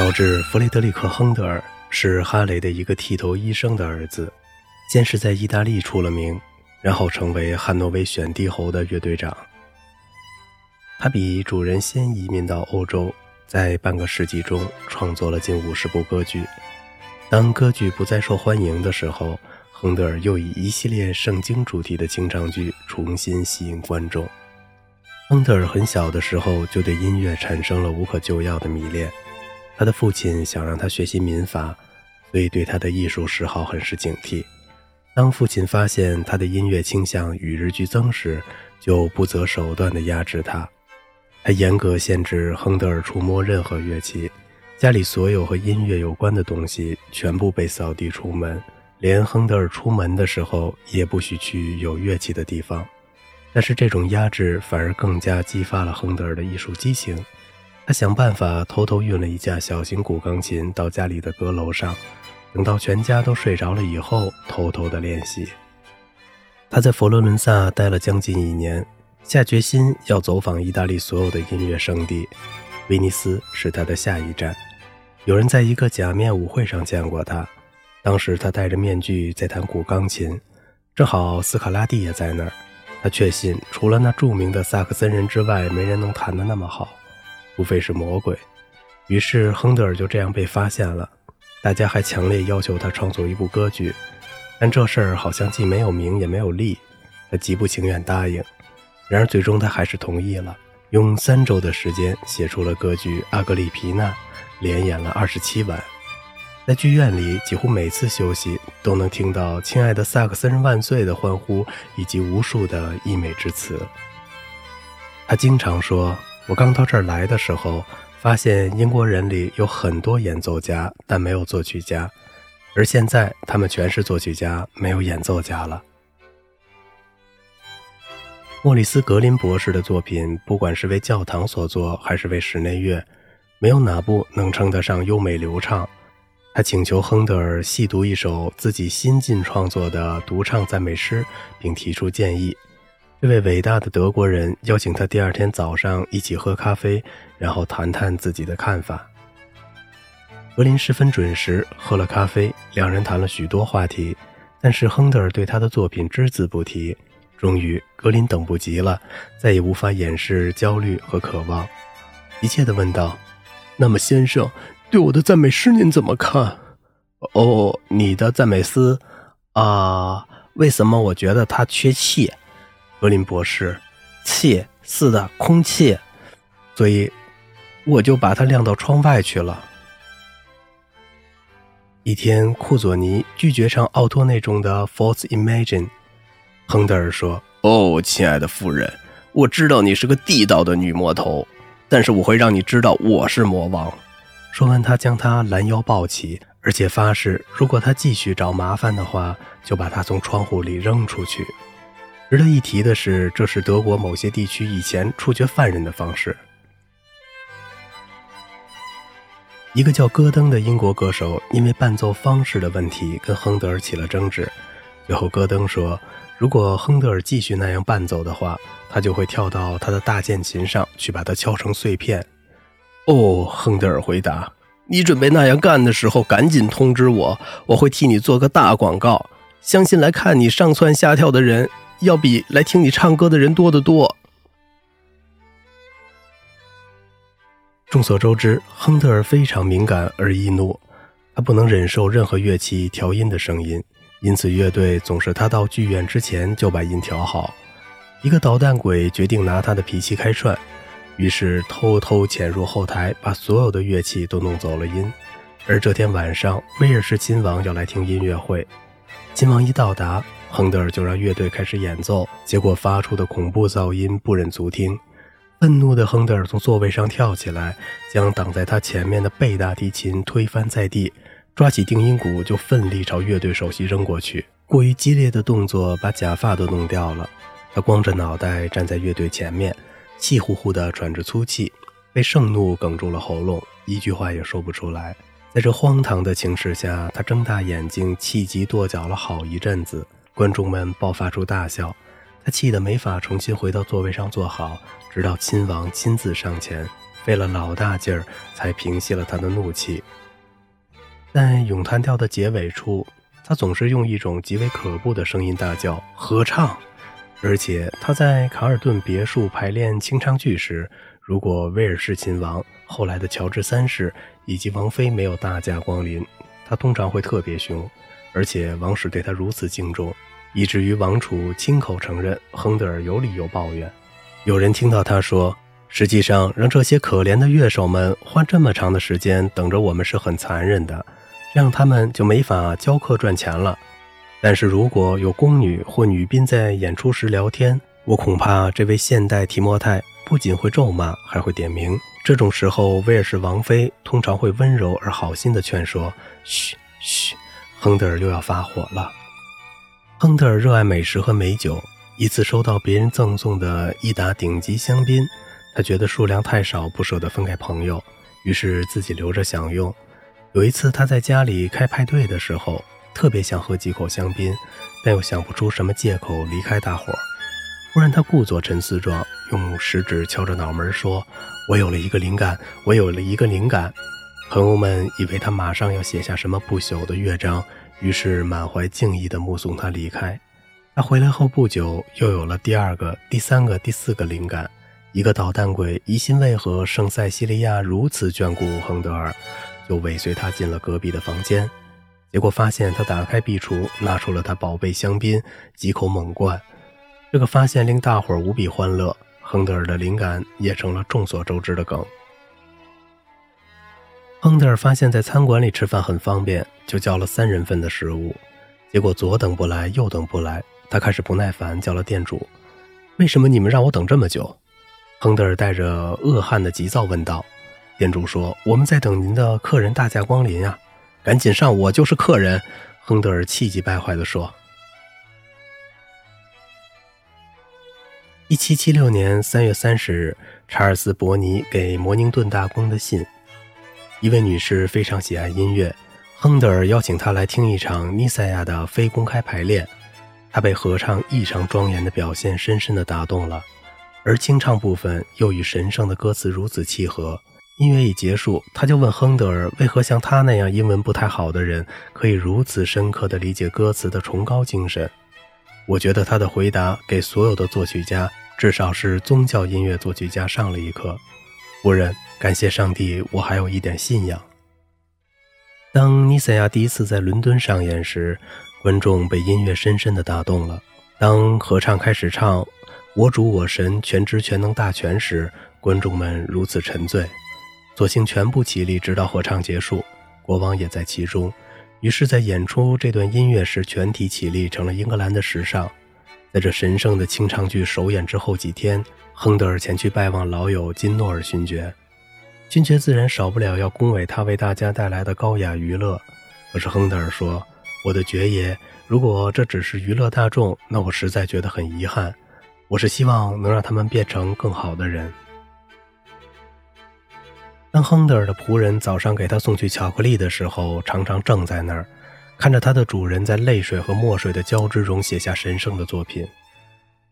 乔治·弗雷德里克·亨德尔是哈雷的一个剃头医生的儿子，先是在意大利出了名，然后成为汉诺威选帝侯的乐队长。他比主人先移民到欧洲，在半个世纪中创作了近五十部歌剧。当歌剧不再受欢迎的时候，亨德尔又以一系列圣经主题的清唱剧重新吸引观众。亨德尔很小的时候就对音乐产生了无可救药的迷恋，他的父亲想让他学习民法，所以对他的艺术嗜好很是警惕。当父亲发现他的音乐倾向与日俱增时，就不择手段地压制他。他严格限制亨德尔触摸任何乐器。家里所有和音乐有关的东西全部被扫地出门，连亨德尔出门的时候也不许去有乐器的地方。但是这种压制反而更加激发了亨德尔的艺术激情。他想办法偷偷运了一架小型古钢琴到家里的阁楼上，等到全家都睡着了以后，偷偷的练习。他在佛罗伦萨待了将近一年，下决心要走访意大利所有的音乐圣地，威尼斯是他的下一站。有人在一个假面舞会上见过他，当时他戴着面具在弹古钢琴，正好斯卡拉蒂也在那儿。他确信除了那著名的萨克森人之外，没人能弹得那么好，无非是魔鬼。于是亨德尔就这样被发现了。大家还强烈要求他创作一部歌剧，但这事儿好像既没有名也没有利，他极不情愿答应。然而最终他还是同意了，用三周的时间写出了歌剧《阿格里皮娜》。连演了二十七晚，在剧院里，几乎每次休息都能听到“亲爱的萨克森人万岁”的欢呼，以及无数的溢美之词。他经常说：“我刚到这儿来的时候，发现英国人里有很多演奏家，但没有作曲家；而现在，他们全是作曲家，没有演奏家了。”莫里斯·格林博士的作品，不管是为教堂所作，还是为室内乐。没有哪部能称得上优美流畅。他请求亨德尔细读一首自己新近创作的独唱赞美诗，并提出建议。这位伟大的德国人邀请他第二天早上一起喝咖啡，然后谈谈自己的看法。格林十分准时喝了咖啡，两人谈了许多话题，但是亨德尔对他的作品只字不提。终于，格林等不及了，再也无法掩饰焦虑和渴望，急切地问道。那么，先生，对我的赞美诗您怎么看？哦，你的赞美诗啊？为什么我觉得它缺气？格林博士，气是的，空气，所以我就把它晾到窗外去了。一天，库佐尼拒绝唱奥托内中的《False Imagine》，亨德尔说：“哦，亲爱的夫人，我知道你是个地道的女魔头。”但是我会让你知道我是魔王。说完，他将她拦腰抱起，而且发誓，如果她继续找麻烦的话，就把他从窗户里扔出去。值得一提的是，这是德国某些地区以前处决犯人的方式。一个叫戈登的英国歌手因为伴奏方式的问题跟亨德尔起了争执，最后戈登说。如果亨德尔继续那样伴奏的话，他就会跳到他的大键琴上去把它敲成碎片。哦，亨德尔回答：“你准备那样干的时候，赶紧通知我，我会替你做个大广告。相信来看你上蹿下跳的人，要比来听你唱歌的人多得多。”众所周知，亨德尔非常敏感而易怒，他不能忍受任何乐器调音的声音。因此，乐队总是他到剧院之前就把音调好。一个捣蛋鬼决定拿他的脾气开涮，于是偷偷潜入后台，把所有的乐器都弄走了音。而这天晚上，威尔士亲王要来听音乐会。亲王一到达，亨德尔就让乐队开始演奏，结果发出的恐怖噪音不忍足听。愤怒的亨德尔从座位上跳起来，将挡在他前面的贝大提琴推翻在地。抓起定音鼓就奋力朝乐队首席扔过去，过于激烈的动作把假发都弄掉了。他光着脑袋站在乐队前面，气呼呼地喘着粗气，被盛怒哽住了喉咙，一句话也说不出来。在这荒唐的情势下，他睁大眼睛，气急跺脚了好一阵子。观众们爆发出大笑，他气得没法重新回到座位上坐好，直到亲王亲自上前。费了老大劲儿才平息了他的怒气。在咏叹调的结尾处，他总是用一种极为可怖的声音大叫“合唱”，而且他在卡尔顿别墅排练清唱剧时，如果威尔士亲王、后来的乔治三世以及王妃没有大驾光临，他通常会特别凶，而且王室对他如此敬重，以至于王储亲口承认亨德尔有理由抱怨。有人听到他说：“实际上，让这些可怜的乐手们花这么长的时间等着我们是很残忍的，这样他们就没法教课赚钱了。但是如果有宫女或女宾在演出时聊天，我恐怕这位现代提莫泰不仅会咒骂，还会点名。这种时候，威尔士王妃通常会温柔而好心地劝说：‘嘘，嘘，亨德尔又要发火了。’亨德尔热爱美食和美酒。”一次收到别人赠送的一打顶级香槟，他觉得数量太少，不舍得分给朋友，于是自己留着享用。有一次他在家里开派对的时候，特别想喝几口香槟，但又想不出什么借口离开大伙儿。忽然他故作沉思状，用食指敲着脑门说：“我有了一个灵感，我有了一个灵感。”朋友们以为他马上要写下什么不朽的乐章，于是满怀敬意地目送他离开。他回来后不久，又有了第二个、第三个、第四个灵感。一个捣蛋鬼疑心为何圣塞西利亚如此眷顾亨德尔，就尾随他进了隔壁的房间。结果发现他打开壁橱，拿出了他宝贝香槟，几口猛灌。这个发现令大伙儿无比欢乐，亨德尔的灵感也成了众所周知的梗。亨德尔发现，在餐馆里吃饭很方便，就叫了三人份的食物。结果左等不来，右等不来。他开始不耐烦，叫了店主：“为什么你们让我等这么久？”亨德尔带着恶汉的急躁问道。店主说：“我们在等您的客人大驾光临啊！赶紧上，我就是客人。”亨德尔气急败坏地说。一七七六年三月三十日，查尔斯·伯尼给摩宁顿大公的信。一位女士非常喜爱音乐，亨德尔邀请她来听一场尼塞亚的非公开排练。她被合唱异常庄严的表现深深地打动了，而清唱部分又与神圣的歌词如此契合。音乐一结束，他就问亨德尔：“为何像他那样英文不太好的人，可以如此深刻地理解歌词的崇高精神？”我觉得他的回答给所有的作曲家，至少是宗教音乐作曲家上了一课。夫人，感谢上帝，我还有一点信仰。当尼塞亚第一次在伦敦上演时，观众被音乐深深地打动了。当合唱开始唱“我主我神全知全能大全”时，观众们如此沉醉，索性全部起立，直到合唱结束。国王也在其中。于是，在演出这段音乐时，全体起立成了英格兰的时尚。在这神圣的清唱剧首演之后几天，亨德尔前去拜望老友金诺尔勋爵。勋爵自然少不了要恭维他为大家带来的高雅娱乐。可是亨德尔说。我的爵爷，如果这只是娱乐大众，那我实在觉得很遗憾。我是希望能让他们变成更好的人。当亨德尔的仆人早上给他送去巧克力的时候，常常正在那儿，看着他的主人在泪水和墨水的交织中写下神圣的作品。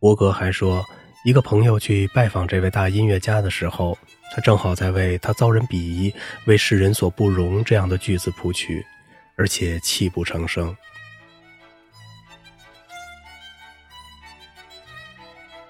伯格还说，一个朋友去拜访这位大音乐家的时候，他正好在为他遭人鄙夷、为世人所不容这样的句子谱曲。而且泣不成声。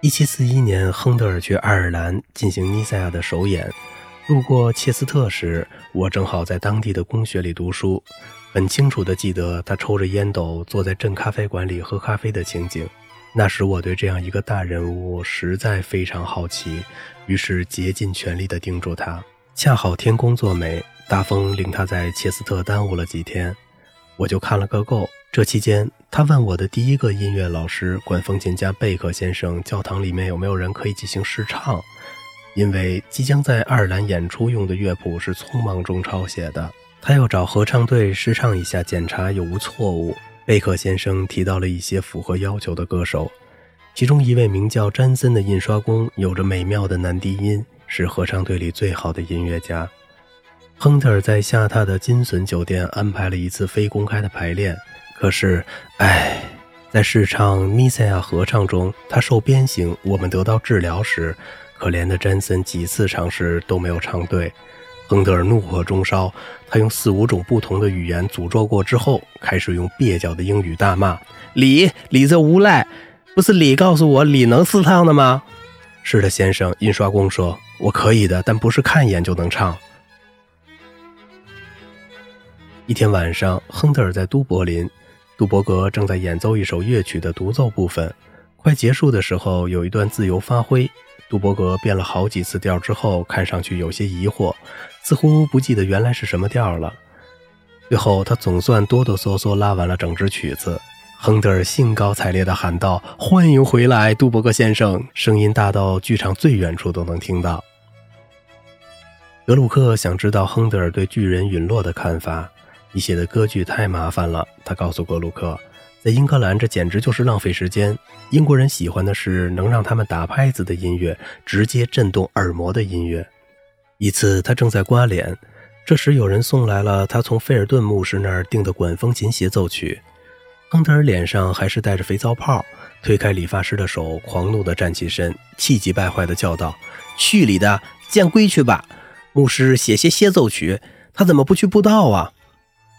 一七四一年，亨德尔去爱尔兰进行尼塞亚的首演。路过切斯特时，我正好在当地的公学里读书，很清楚地记得他抽着烟斗坐在镇咖啡馆里喝咖啡的情景。那时我对这样一个大人物实在非常好奇，于是竭尽全力地盯住他。恰好天公作美。大风令他在切斯特耽误了几天，我就看了个够。这期间，他问我的第一个音乐老师管风琴家贝克先生，教堂里面有没有人可以进行试唱，因为即将在爱尔兰演出用的乐谱是匆忙中抄写的，他要找合唱队试唱一下，检查有无错误。贝克先生提到了一些符合要求的歌手，其中一位名叫詹森的印刷工，有着美妙的男低音，是合唱队里最好的音乐家。亨特在下榻的金笋酒店安排了一次非公开的排练，可是，唉，在试唱《弥赛亚》合唱中，他受鞭刑，我们得到治疗时，可怜的詹森几次尝试都没有唱对。亨德尔怒火中烧，他用四五种不同的语言诅咒过之后，开始用蹩脚的英语大骂：“李，李这无赖！不是李告诉我李能试唱的吗？”“是的，先生。”印刷工说，“我可以的，但不是看一眼就能唱。”一天晚上，亨德尔在都柏林。杜伯格正在演奏一首乐曲的独奏部分，快结束的时候，有一段自由发挥。杜伯格变了好几次调之后，看上去有些疑惑，似乎不记得原来是什么调了。最后，他总算哆哆嗦嗦拉完了整支曲子。亨德尔兴高采烈地喊道：“欢迎回来，杜伯格先生！”声音大到剧场最远处都能听到。德鲁克想知道亨德尔对巨人陨落的看法。你写的歌剧太麻烦了，他告诉格鲁克，在英格兰这简直就是浪费时间。英国人喜欢的是能让他们打拍子的音乐，直接震动耳膜的音乐。一次，他正在刮脸，这时有人送来了他从菲尔顿牧师那儿订的管风琴协奏曲。亨德尔脸上还是带着肥皂泡，推开理发师的手，狂怒地站起身，气急败坏地叫道：“去你的，见规去吧！牧师写些协奏曲，他怎么不去布道啊？”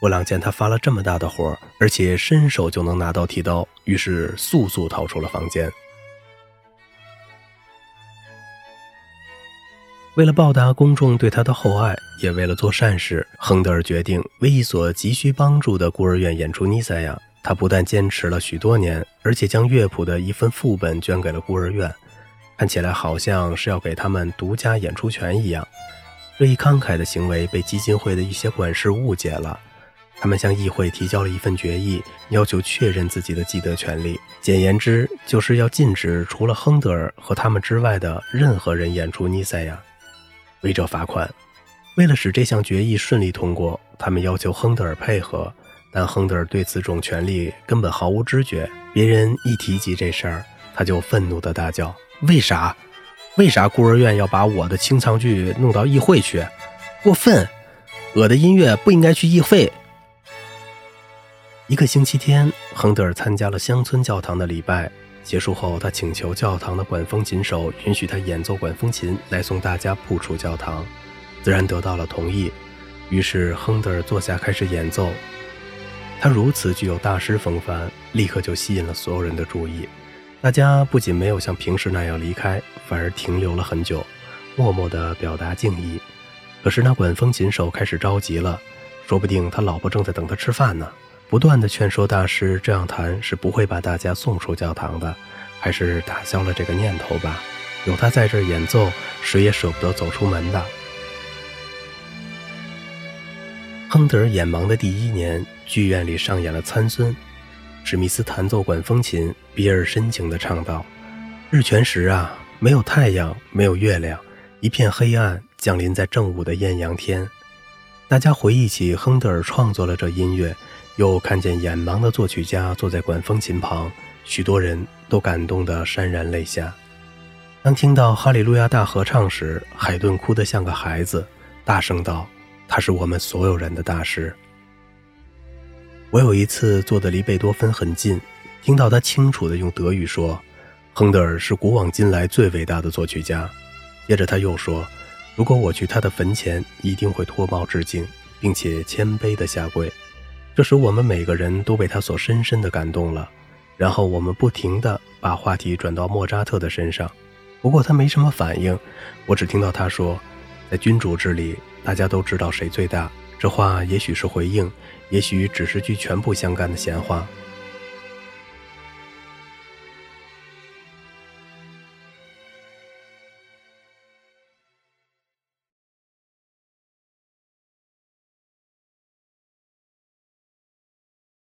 布朗见他发了这么大的火，而且伸手就能拿到剃刀，于是速速逃出了房间。为了报答公众对他的厚爱，也为了做善事，亨德尔决定为一所急需帮助的孤儿院演出《尼赛亚》。他不但坚持了许多年，而且将乐谱的一份副本捐给了孤儿院，看起来好像是要给他们独家演出权一样。这一慷慨的行为被基金会的一些管事误解了。他们向议会提交了一份决议，要求确认自己的既得权利。简言之，就是要禁止除了亨德尔和他们之外的任何人演出《尼赛亚》，违者罚款。为了使这项决议顺利通过，他们要求亨德尔配合，但亨德尔对此种权利根本毫无知觉。别人一提及这事儿，他就愤怒地大叫：“为啥？为啥孤儿院要把我的清唱剧弄到议会去？过分！我的音乐不应该去议会。”一个星期天，亨德尔参加了乡村教堂的礼拜。结束后，他请求教堂的管风琴手允许他演奏管风琴来送大家步出教堂，自然得到了同意。于是，亨德尔坐下开始演奏。他如此具有大师风范，立刻就吸引了所有人的注意。大家不仅没有像平时那样离开，反而停留了很久，默默地表达敬意。可是，那管风琴手开始着急了，说不定他老婆正在等他吃饭呢。不断的劝说大师这样弹是不会把大家送出教堂的，还是打消了这个念头吧。有他在这演奏，谁也舍不得走出门的。亨德尔眼盲的第一年，剧院里上演了参孙。史密斯弹奏管风琴，比尔深情地唱道：“日全食啊，没有太阳，没有月亮，一片黑暗降临在正午的艳阳天。”大家回忆起亨德尔创作了这音乐。又看见眼盲的作曲家坐在管风琴旁，许多人都感动得潸然泪下。当听到《哈利路亚》大合唱时，海顿哭得像个孩子，大声道：“他是我们所有人的大师。”我有一次坐得离贝多芬很近，听到他清楚地用德语说：“亨德尔是古往今来最伟大的作曲家。”接着他又说：“如果我去他的坟前，一定会脱帽致敬，并且谦卑地下跪。”这时，我们每个人都被他所深深的感动了。然后，我们不停地把话题转到莫扎特的身上。不过，他没什么反应。我只听到他说：“在君主制里，大家都知道谁最大。”这话也许是回应，也许只是句全部相干的闲话。